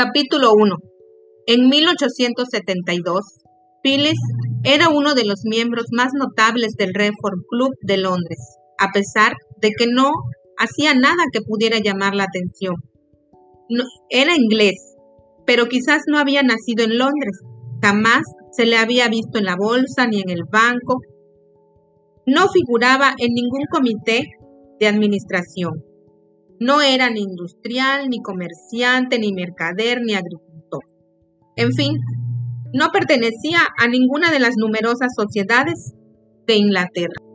Capítulo 1. En 1872, Phyllis era uno de los miembros más notables del Reform Club de Londres, a pesar de que no hacía nada que pudiera llamar la atención. era inglés, pero quizás no había nacido en Londres. Jamás se le había visto en la bolsa ni en el banco. No figuraba en ningún comité de administración. No era ni industrial, ni comerciante, ni mercader, ni agricultor. En fin, no pertenecía a ninguna de las numerosas sociedades de Inglaterra.